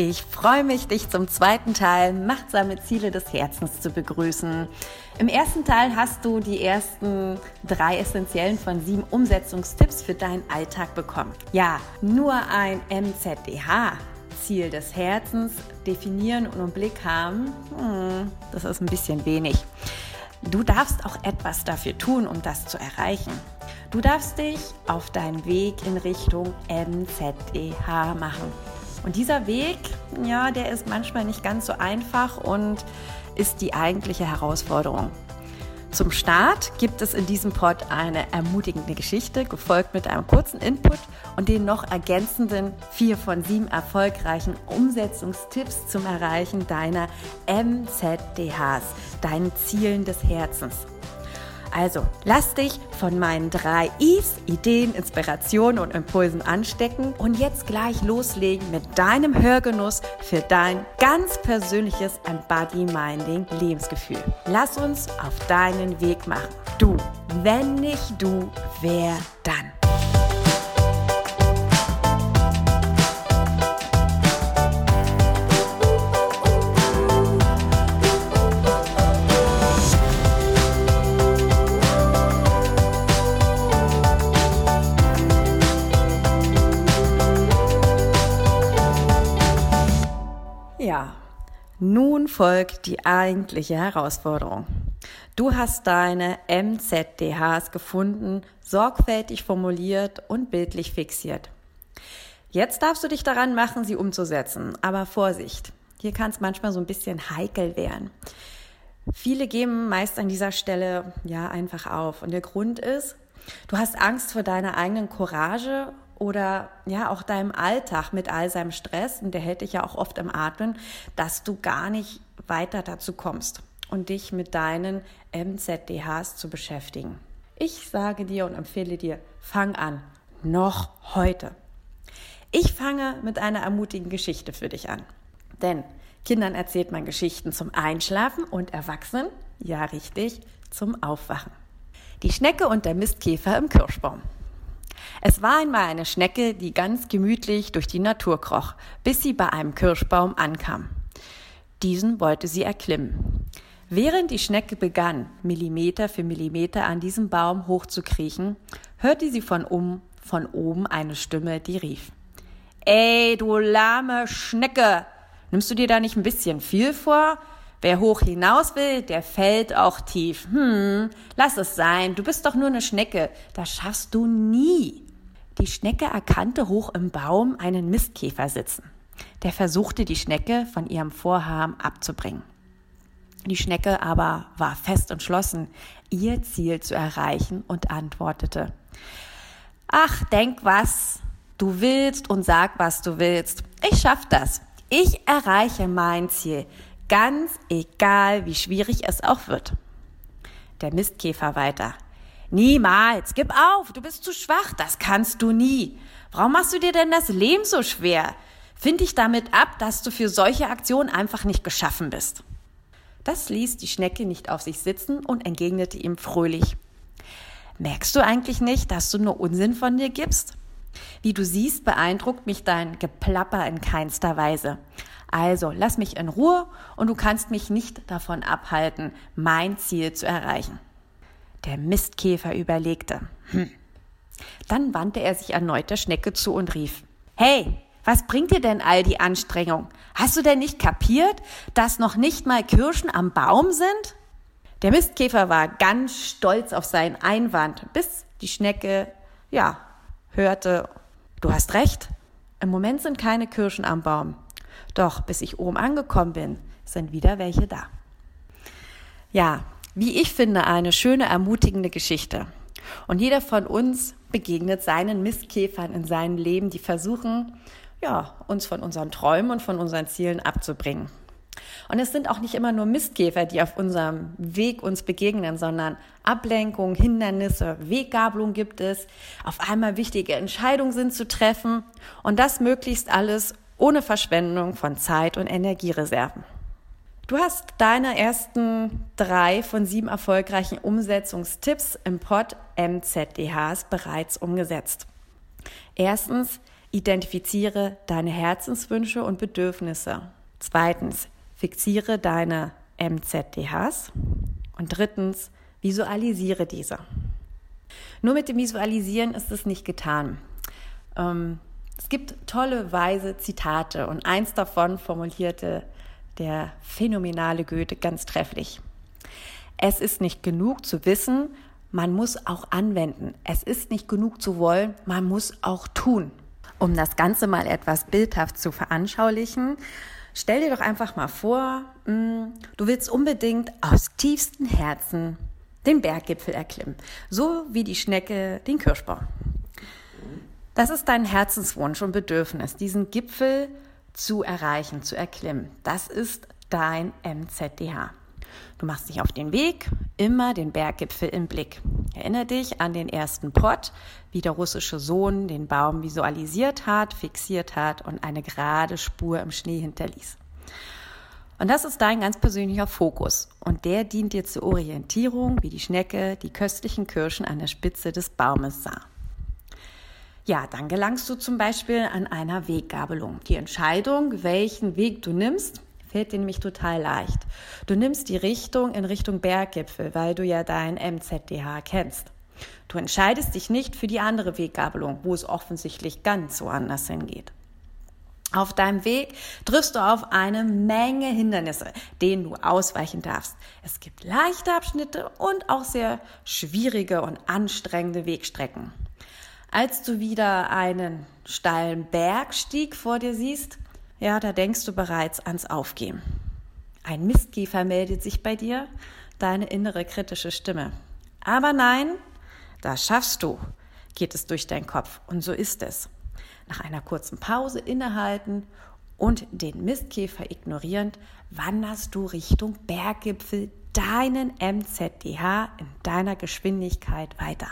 Ich freue mich, dich zum zweiten Teil Machtsame Ziele des Herzens zu begrüßen. Im ersten Teil hast du die ersten drei essentiellen von sieben Umsetzungstipps für deinen Alltag bekommen. Ja, nur ein MZDH. Ziel des Herzens definieren und im Blick haben, hm, das ist ein bisschen wenig. Du darfst auch etwas dafür tun, um das zu erreichen. Du darfst dich auf deinen Weg in Richtung MZDH machen. Und dieser Weg, ja, der ist manchmal nicht ganz so einfach und ist die eigentliche Herausforderung. Zum Start gibt es in diesem Pod eine ermutigende Geschichte, gefolgt mit einem kurzen Input und den noch ergänzenden vier von sieben erfolgreichen Umsetzungstipps zum Erreichen deiner MZDHs, deinen Zielen des Herzens. Also, lass dich von meinen drei Is, Ideen, Inspirationen und Impulsen anstecken und jetzt gleich loslegen mit deinem Hörgenuss für dein ganz persönliches Embody-Minding Lebensgefühl. Lass uns auf deinen Weg machen. Du, wenn nicht du, wer dann? Folgt die eigentliche Herausforderung. Du hast deine MZDHs gefunden, sorgfältig formuliert und bildlich fixiert. Jetzt darfst du dich daran machen, sie umzusetzen. Aber Vorsicht, hier kann es manchmal so ein bisschen heikel werden. Viele geben meist an dieser Stelle ja einfach auf. Und der Grund ist, du hast Angst vor deiner eigenen Courage oder ja auch deinem Alltag mit all seinem Stress, und der hält dich ja auch oft im Atmen, dass du gar nicht weiter dazu kommst und dich mit deinen MZDHs zu beschäftigen. Ich sage dir und empfehle dir, fang an, noch heute. Ich fange mit einer ermutigen Geschichte für dich an. Denn Kindern erzählt man Geschichten zum Einschlafen und Erwachsenen, ja richtig, zum Aufwachen. Die Schnecke und der Mistkäfer im Kirschbaum. Es war einmal eine Schnecke, die ganz gemütlich durch die Natur kroch, bis sie bei einem Kirschbaum ankam. Diesen wollte sie erklimmen. Während die Schnecke begann, Millimeter für Millimeter an diesem Baum hochzukriechen, hörte sie von, um, von oben eine Stimme, die rief. Ey, du lahme Schnecke! Nimmst du dir da nicht ein bisschen viel vor? Wer hoch hinaus will, der fällt auch tief. Hm, lass es sein, du bist doch nur eine Schnecke, das schaffst du nie. Die Schnecke erkannte hoch im Baum einen Mistkäfer sitzen. Der versuchte die Schnecke von ihrem Vorhaben abzubringen. Die Schnecke aber war fest entschlossen, ihr Ziel zu erreichen und antwortete, Ach, denk was du willst und sag, was du willst. Ich schaff das. Ich erreiche mein Ziel. Ganz egal, wie schwierig es auch wird. Der Mistkäfer weiter. Niemals, gib auf, du bist zu schwach, das kannst du nie. Warum machst du dir denn das Leben so schwer? Find dich damit ab, dass du für solche Aktionen einfach nicht geschaffen bist. Das ließ die Schnecke nicht auf sich sitzen und entgegnete ihm fröhlich. Merkst du eigentlich nicht, dass du nur Unsinn von dir gibst? Wie du siehst, beeindruckt mich dein Geplapper in keinster Weise. Also lass mich in Ruhe und du kannst mich nicht davon abhalten, mein Ziel zu erreichen. Der Mistkäfer überlegte. Hm. Dann wandte er sich erneut der Schnecke zu und rief, Hey, was bringt dir denn all die Anstrengung? Hast du denn nicht kapiert, dass noch nicht mal Kirschen am Baum sind? Der Mistkäfer war ganz stolz auf seinen Einwand, bis die Schnecke, ja, hörte, du hast recht, im Moment sind keine Kirschen am Baum. Doch bis ich oben angekommen bin, sind wieder welche da. Ja, wie ich finde, eine schöne, ermutigende Geschichte. Und jeder von uns begegnet seinen Mistkäfern in seinem Leben, die versuchen, ja, uns von unseren Träumen und von unseren Zielen abzubringen. Und es sind auch nicht immer nur Mistkäfer, die auf unserem Weg uns begegnen, sondern Ablenkung, Hindernisse, Weggabelung gibt es. Auf einmal wichtige Entscheidungen sind zu treffen und das möglichst alles ohne Verschwendung von Zeit und Energiereserven. Du hast deine ersten drei von sieben erfolgreichen Umsetzungstipps im Pod MZDHs bereits umgesetzt. Erstens, Identifiziere deine Herzenswünsche und Bedürfnisse. Zweitens, fixiere deine MZDHs. Und drittens, visualisiere diese. Nur mit dem Visualisieren ist es nicht getan. Ähm, es gibt tolle, weise Zitate und eins davon formulierte der phänomenale Goethe ganz trefflich. Es ist nicht genug zu wissen, man muss auch anwenden. Es ist nicht genug zu wollen, man muss auch tun. Um das Ganze mal etwas bildhaft zu veranschaulichen, stell dir doch einfach mal vor, mm, du willst unbedingt aus tiefstem Herzen den Berggipfel erklimmen, so wie die Schnecke den Kirschbaum. Das ist dein Herzenswunsch und Bedürfnis, diesen Gipfel zu erreichen, zu erklimmen. Das ist dein MZDH. Du machst dich auf den Weg, immer den Berggipfel im Blick. Erinnere dich an den ersten Pott, wie der russische Sohn den Baum visualisiert hat, fixiert hat und eine gerade Spur im Schnee hinterließ. Und das ist dein ganz persönlicher Fokus. Und der dient dir zur Orientierung, wie die Schnecke die köstlichen Kirschen an der Spitze des Baumes sah. Ja, dann gelangst du zum Beispiel an einer Weggabelung. Die Entscheidung, welchen Weg du nimmst, fällt dir nämlich total leicht. Du nimmst die Richtung in Richtung Berggipfel, weil du ja dein MZDH kennst. Du entscheidest dich nicht für die andere Weggabelung, wo es offensichtlich ganz woanders hingeht. Auf deinem Weg triffst du auf eine Menge Hindernisse, denen du ausweichen darfst. Es gibt leichte Abschnitte und auch sehr schwierige und anstrengende Wegstrecken. Als du wieder einen steilen Bergstieg vor dir siehst, ja, da denkst du bereits ans Aufgeben. Ein Mistkäfer meldet sich bei dir, deine innere kritische Stimme. Aber nein, das schaffst du, geht es durch deinen Kopf. Und so ist es. Nach einer kurzen Pause innehalten und den Mistkäfer ignorierend, wanderst du Richtung Berggipfel deinen MZDH in deiner Geschwindigkeit weiter.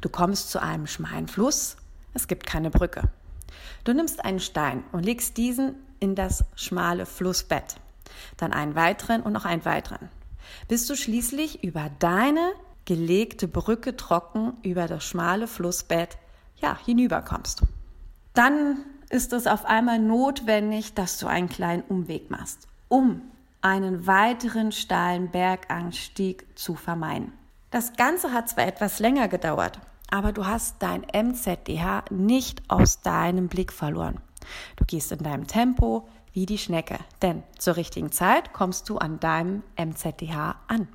Du kommst zu einem schmalen Fluss, es gibt keine Brücke. Du nimmst einen Stein und legst diesen in das schmale Flussbett, dann einen weiteren und noch einen weiteren, bis du schließlich über deine gelegte Brücke trocken über das schmale Flussbett ja, hinüberkommst. Dann ist es auf einmal notwendig, dass du einen kleinen Umweg machst, um einen weiteren steilen Berganstieg zu vermeiden. Das Ganze hat zwar etwas länger gedauert, aber du hast dein MZDH nicht aus deinem Blick verloren. Du gehst in deinem Tempo wie die Schnecke, denn zur richtigen Zeit kommst du an deinem MZDH an.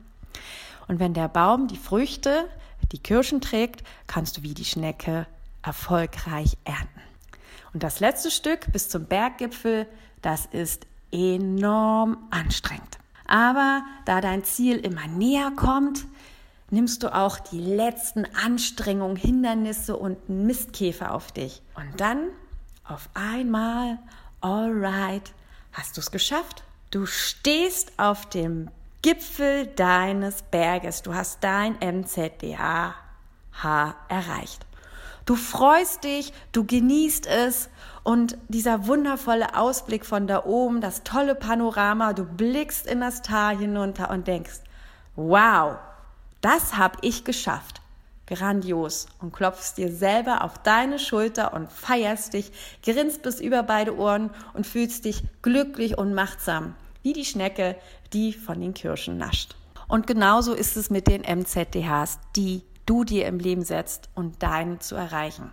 Und wenn der Baum die Früchte, die Kirschen trägt, kannst du wie die Schnecke erfolgreich ernten. Und das letzte Stück bis zum Berggipfel, das ist enorm anstrengend. Aber da dein Ziel immer näher kommt, nimmst du auch die letzten Anstrengungen, Hindernisse und Mistkäfer auf dich. Und dann auf einmal, alright, hast du es geschafft. Du stehst auf dem Gipfel deines Berges. Du hast dein MZDH erreicht. Du freust dich, du genießt es und dieser wundervolle Ausblick von da oben, das tolle Panorama, du blickst in das Tal hinunter und denkst, wow, das habe ich geschafft. Grandios. Und klopfst dir selber auf deine Schulter und feierst dich, grinst bis über beide Ohren und fühlst dich glücklich und machtsam, wie die Schnecke, die von den Kirschen nascht. Und genauso ist es mit den MZDHs, die du dir im Leben setzt und deinen zu erreichen.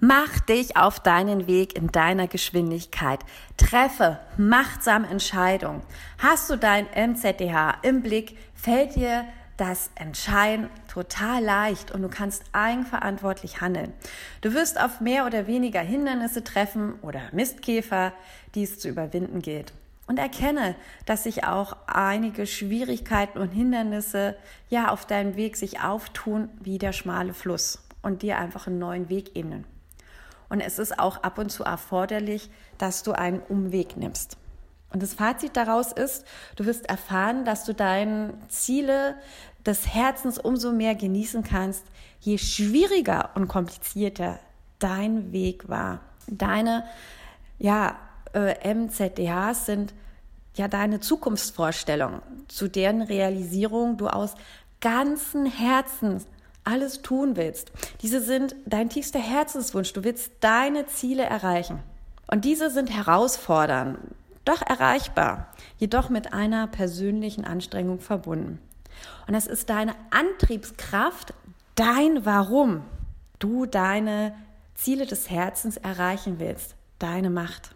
Mach dich auf deinen Weg in deiner Geschwindigkeit. Treffe machtsam Entscheidungen. Hast du dein MZDH im Blick, fällt dir das Entscheiden total leicht und du kannst eigenverantwortlich handeln. Du wirst auf mehr oder weniger Hindernisse treffen oder Mistkäfer, die es zu überwinden gilt. Und erkenne, dass sich auch einige Schwierigkeiten und Hindernisse ja auf deinem Weg sich auftun wie der schmale Fluss und dir einfach einen neuen Weg ebnen. Und es ist auch ab und zu erforderlich, dass du einen Umweg nimmst. Und das Fazit daraus ist, du wirst erfahren, dass du deine Ziele des Herzens umso mehr genießen kannst, je schwieriger und komplizierter dein Weg war. Deine ja, äh, MZDHs sind ja deine Zukunftsvorstellungen, zu deren Realisierung du aus ganzem Herzen alles tun willst. Diese sind dein tiefster Herzenswunsch. Du willst deine Ziele erreichen. Und diese sind herausfordernd, doch erreichbar, jedoch mit einer persönlichen Anstrengung verbunden. Und es ist deine Antriebskraft, dein Warum du deine Ziele des Herzens erreichen willst, deine Macht.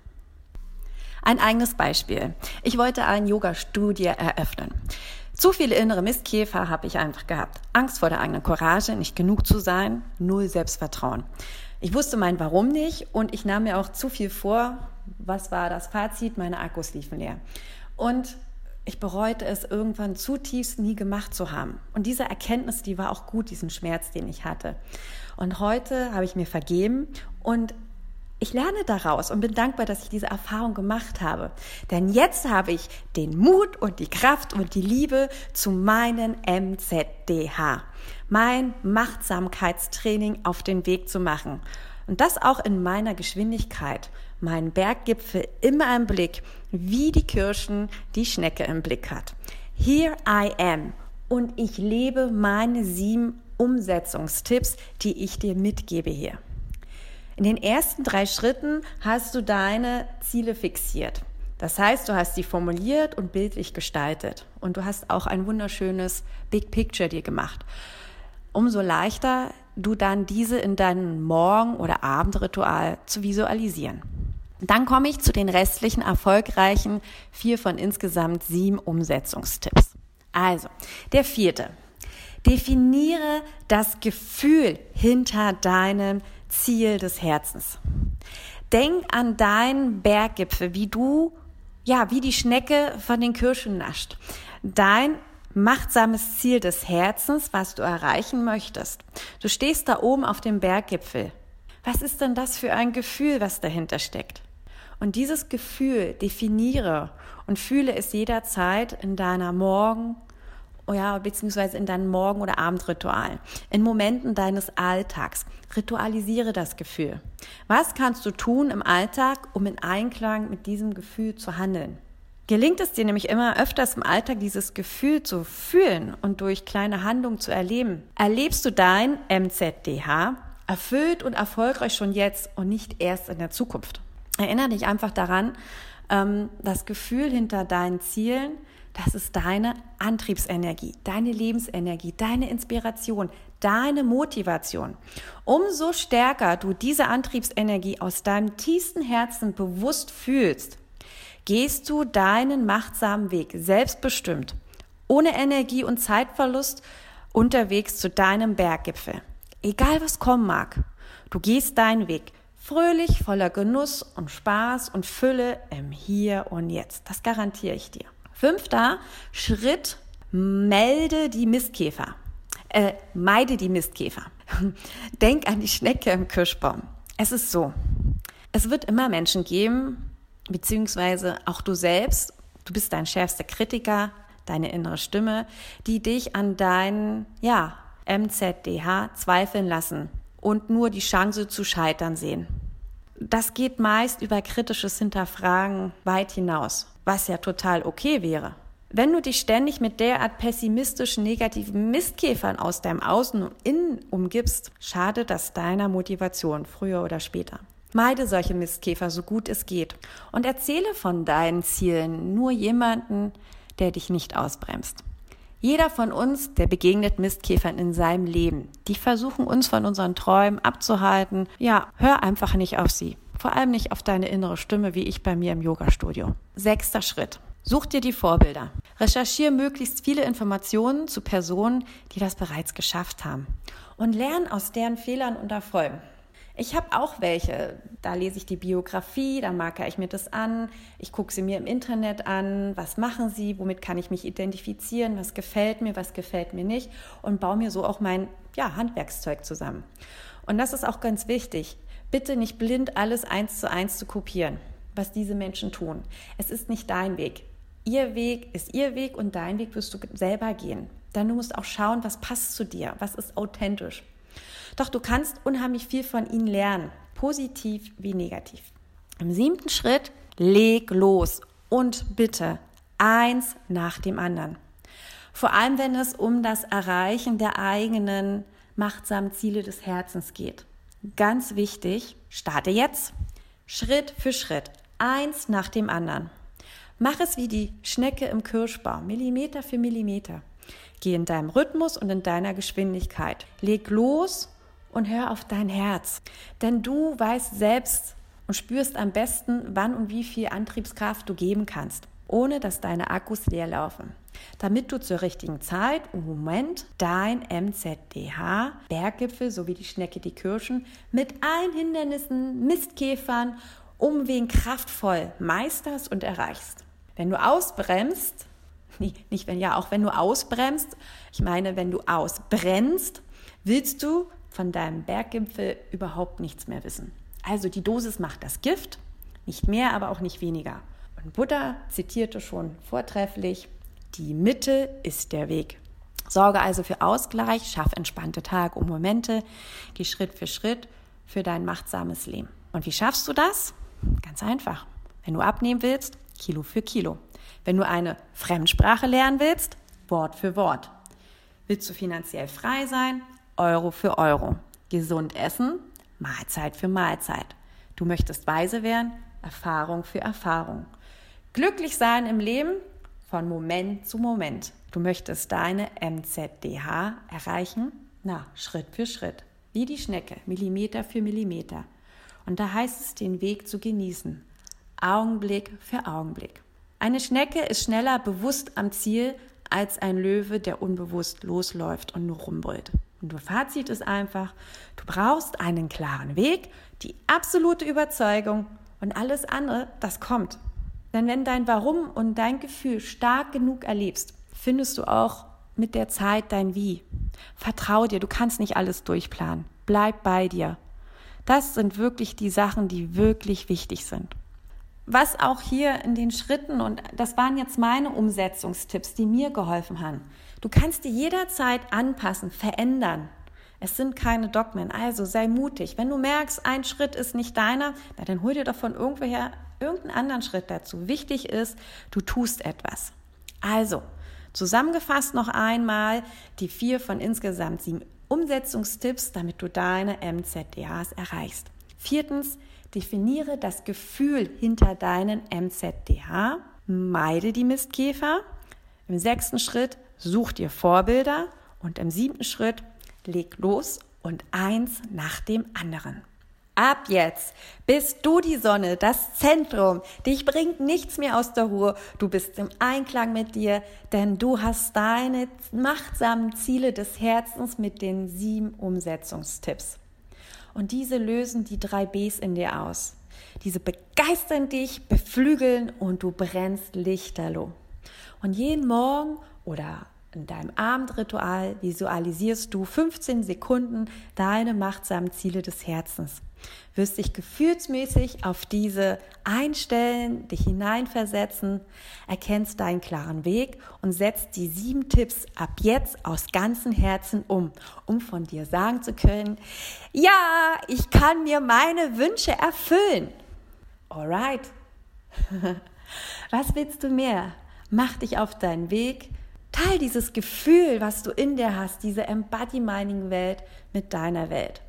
Ein eigenes Beispiel. Ich wollte ein Yoga-Studio eröffnen. Zu viele innere Mistkäfer habe ich einfach gehabt. Angst vor der eigenen Courage, nicht genug zu sein, null Selbstvertrauen. Ich wusste mein Warum nicht und ich nahm mir auch zu viel vor. Was war das Fazit? Meine Akkus liefen leer. Und ich bereute es irgendwann zutiefst nie gemacht zu haben. Und diese Erkenntnis, die war auch gut, diesen Schmerz, den ich hatte. Und heute habe ich mir vergeben und ich lerne daraus und bin dankbar, dass ich diese Erfahrung gemacht habe. Denn jetzt habe ich den Mut und die Kraft und die Liebe zu meinen MZDH, mein Machtsamkeitstraining auf den Weg zu machen. Und das auch in meiner Geschwindigkeit. Meinen Berggipfel immer im Blick, wie die Kirschen die Schnecke im Blick hat. Here I am. Und ich lebe meine sieben Umsetzungstipps, die ich dir mitgebe hier. In den ersten drei Schritten hast du deine Ziele fixiert. Das heißt, du hast sie formuliert und bildlich gestaltet. Und du hast auch ein wunderschönes Big Picture dir gemacht. Umso leichter du dann diese in deinem Morgen- oder Abendritual zu visualisieren. Dann komme ich zu den restlichen erfolgreichen vier von insgesamt sieben Umsetzungstipps. Also, der vierte. Definiere das Gefühl hinter deinem Ziel des Herzens. Denk an deinen Berggipfel, wie du, ja, wie die Schnecke von den Kirschen nascht. Dein machtsames Ziel des Herzens, was du erreichen möchtest. Du stehst da oben auf dem Berggipfel. Was ist denn das für ein Gefühl, was dahinter steckt? Und dieses Gefühl definiere und fühle es jederzeit in deiner Morgen- oh ja, beziehungsweise in deinen Morgen- oder Abendritualen, in Momenten deines Alltags. Ritualisiere das Gefühl. Was kannst du tun im Alltag, um in Einklang mit diesem Gefühl zu handeln? Gelingt es dir nämlich immer öfters im Alltag dieses Gefühl zu fühlen und durch kleine Handlungen zu erleben, erlebst du dein MZDH erfüllt und erfolgreich schon jetzt und nicht erst in der Zukunft. Erinnere dich einfach daran, ähm, das Gefühl hinter deinen Zielen, das ist deine Antriebsenergie, deine Lebensenergie, deine Inspiration, deine Motivation. Umso stärker du diese Antriebsenergie aus deinem tiefsten Herzen bewusst fühlst, gehst du deinen machtsamen Weg selbstbestimmt, ohne Energie und Zeitverlust unterwegs zu deinem Berggipfel. Egal was kommen mag, du gehst deinen Weg fröhlich, voller Genuss und Spaß und Fülle im Hier und Jetzt. Das garantiere ich dir. Fünfter Schritt, melde die Mistkäfer. Äh, meide die Mistkäfer. Denk an die Schnecke im Kirschbaum. Es ist so, es wird immer Menschen geben, beziehungsweise auch du selbst, du bist dein schärfster Kritiker, deine innere Stimme, die dich an deinen, ja, MZDH zweifeln lassen und nur die Chance zu scheitern sehen. Das geht meist über kritisches Hinterfragen weit hinaus was ja total okay wäre. Wenn du dich ständig mit derart pessimistischen, negativen Mistkäfern aus deinem Außen und Innen umgibst, schadet das deiner Motivation früher oder später. Meide solche Mistkäfer so gut es geht und erzähle von deinen Zielen nur jemanden, der dich nicht ausbremst. Jeder von uns, der begegnet Mistkäfern in seinem Leben. Die versuchen uns von unseren Träumen abzuhalten. Ja, hör einfach nicht auf sie. Vor allem nicht auf deine innere Stimme, wie ich bei mir im Yoga-Studio. Sechster Schritt. Such dir die Vorbilder. Recherchiere möglichst viele Informationen zu Personen, die das bereits geschafft haben. Und lern aus deren Fehlern und Erfolgen. Ich habe auch welche. Da lese ich die Biografie, da markere ich mir das an, ich gucke sie mir im Internet an, was machen sie, womit kann ich mich identifizieren, was gefällt mir, was gefällt mir nicht und baue mir so auch mein ja, Handwerkszeug zusammen. Und das ist auch ganz wichtig. Bitte nicht blind alles eins zu eins zu kopieren, was diese Menschen tun. Es ist nicht dein Weg. Ihr Weg ist ihr Weg und dein Weg wirst du selber gehen. Dann du musst auch schauen, was passt zu dir, was ist authentisch. Doch du kannst unheimlich viel von ihnen lernen, positiv wie negativ. Im siebten Schritt, leg los und bitte eins nach dem anderen. Vor allem, wenn es um das Erreichen der eigenen machtsamen Ziele des Herzens geht. Ganz wichtig, starte jetzt. Schritt für Schritt, eins nach dem anderen. Mach es wie die Schnecke im Kirschbaum, Millimeter für Millimeter. Geh in deinem Rhythmus und in deiner Geschwindigkeit. Leg los und hör auf dein Herz. Denn du weißt selbst und spürst am besten, wann und wie viel Antriebskraft du geben kannst, ohne dass deine Akkus leer laufen. Damit du zur richtigen Zeit und Moment dein MZDH, Berggipfel sowie die Schnecke die Kirschen mit allen Hindernissen, Mistkäfern, Umwegen kraftvoll meisterst und erreichst. Wenn du ausbremst, nicht wenn ja, auch wenn du ausbremst, ich meine, wenn du ausbrennst, willst du von deinem Berggipfel überhaupt nichts mehr wissen. Also die Dosis macht das Gift, nicht mehr, aber auch nicht weniger. Und Buddha zitierte schon vortrefflich, die Mitte ist der Weg. Sorge also für Ausgleich, schaff entspannte Tage und Momente, geh Schritt für Schritt für dein machtsames Leben. Und wie schaffst du das? Ganz einfach. Wenn du abnehmen willst, Kilo für Kilo. Wenn du eine Fremdsprache lernen willst, Wort für Wort. Willst du finanziell frei sein? Euro für Euro. Gesund essen? Mahlzeit für Mahlzeit. Du möchtest weise werden? Erfahrung für Erfahrung. Glücklich sein im Leben? Von Moment zu Moment. Du möchtest deine MZDH erreichen? Na, Schritt für Schritt. Wie die Schnecke, Millimeter für Millimeter. Und da heißt es, den Weg zu genießen. Augenblick für Augenblick. Eine Schnecke ist schneller bewusst am Ziel als ein Löwe, der unbewusst losläuft und nur rumbrüllt. Und das Fazit ist einfach, du brauchst einen klaren Weg, die absolute Überzeugung und alles andere, das kommt. Denn wenn dein Warum und dein Gefühl stark genug erlebst, findest du auch mit der Zeit dein Wie. Vertrau dir, du kannst nicht alles durchplanen. Bleib bei dir. Das sind wirklich die Sachen, die wirklich wichtig sind was auch hier in den Schritten, und das waren jetzt meine Umsetzungstipps, die mir geholfen haben. Du kannst dir jederzeit anpassen, verändern. Es sind keine Dogmen, also sei mutig. Wenn du merkst, ein Schritt ist nicht deiner, na, dann hol dir doch von irgendwoher irgendeinen anderen Schritt dazu. Wichtig ist, du tust etwas. Also, zusammengefasst noch einmal die vier von insgesamt sieben Umsetzungstipps, damit du deine MZDAs erreichst. Viertens, Definiere das Gefühl hinter deinen MZDH. Meide die Mistkäfer. Im sechsten Schritt such dir Vorbilder. Und im siebten Schritt leg los und eins nach dem anderen. Ab jetzt bist du die Sonne, das Zentrum. Dich bringt nichts mehr aus der Ruhe. Du bist im Einklang mit dir, denn du hast deine machtsamen Ziele des Herzens mit den sieben Umsetzungstipps. Und diese lösen die drei Bs in dir aus. Diese begeistern dich, beflügeln und du brennst lichterloh. Und jeden Morgen oder in deinem Abendritual visualisierst du 15 Sekunden deine machtsamen Ziele des Herzens wirst dich gefühlsmäßig auf diese einstellen, dich hineinversetzen, erkennst deinen klaren Weg und setzt die sieben Tipps ab jetzt aus ganzem Herzen um, um von dir sagen zu können, ja, ich kann mir meine Wünsche erfüllen. Alright. Was willst du mehr? Mach dich auf deinen Weg. Teil dieses Gefühl, was du in dir hast, diese Embody-Mining-Welt mit deiner Welt.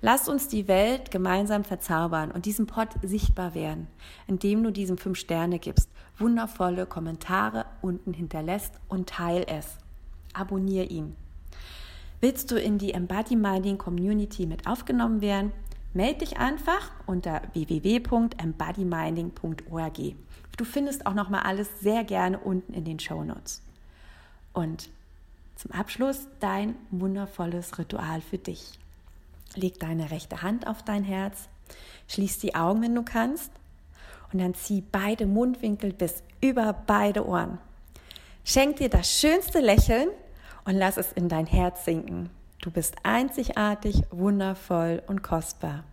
Lass uns die Welt gemeinsam verzaubern und diesen Pod sichtbar werden, indem du diesem fünf Sterne gibst, wundervolle Kommentare unten hinterlässt und teil es. Abonnier ihn. Willst du in die Embody Minding Community mit aufgenommen werden? Melde dich einfach unter www.embodyminding.org. Du findest auch noch mal alles sehr gerne unten in den Show Notes. Und zum Abschluss dein wundervolles Ritual für dich. Leg deine rechte Hand auf dein Herz, schließ die Augen, wenn du kannst, und dann zieh beide Mundwinkel bis über beide Ohren. Schenk dir das schönste Lächeln und lass es in dein Herz sinken. Du bist einzigartig, wundervoll und kostbar.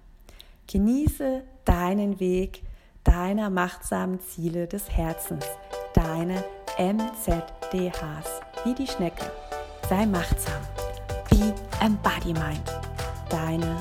Genieße deinen Weg deiner machtsamen Ziele des Herzens, deine MZDHs, wie die Schnecke. Sei machtsam, wie Embody Mind deine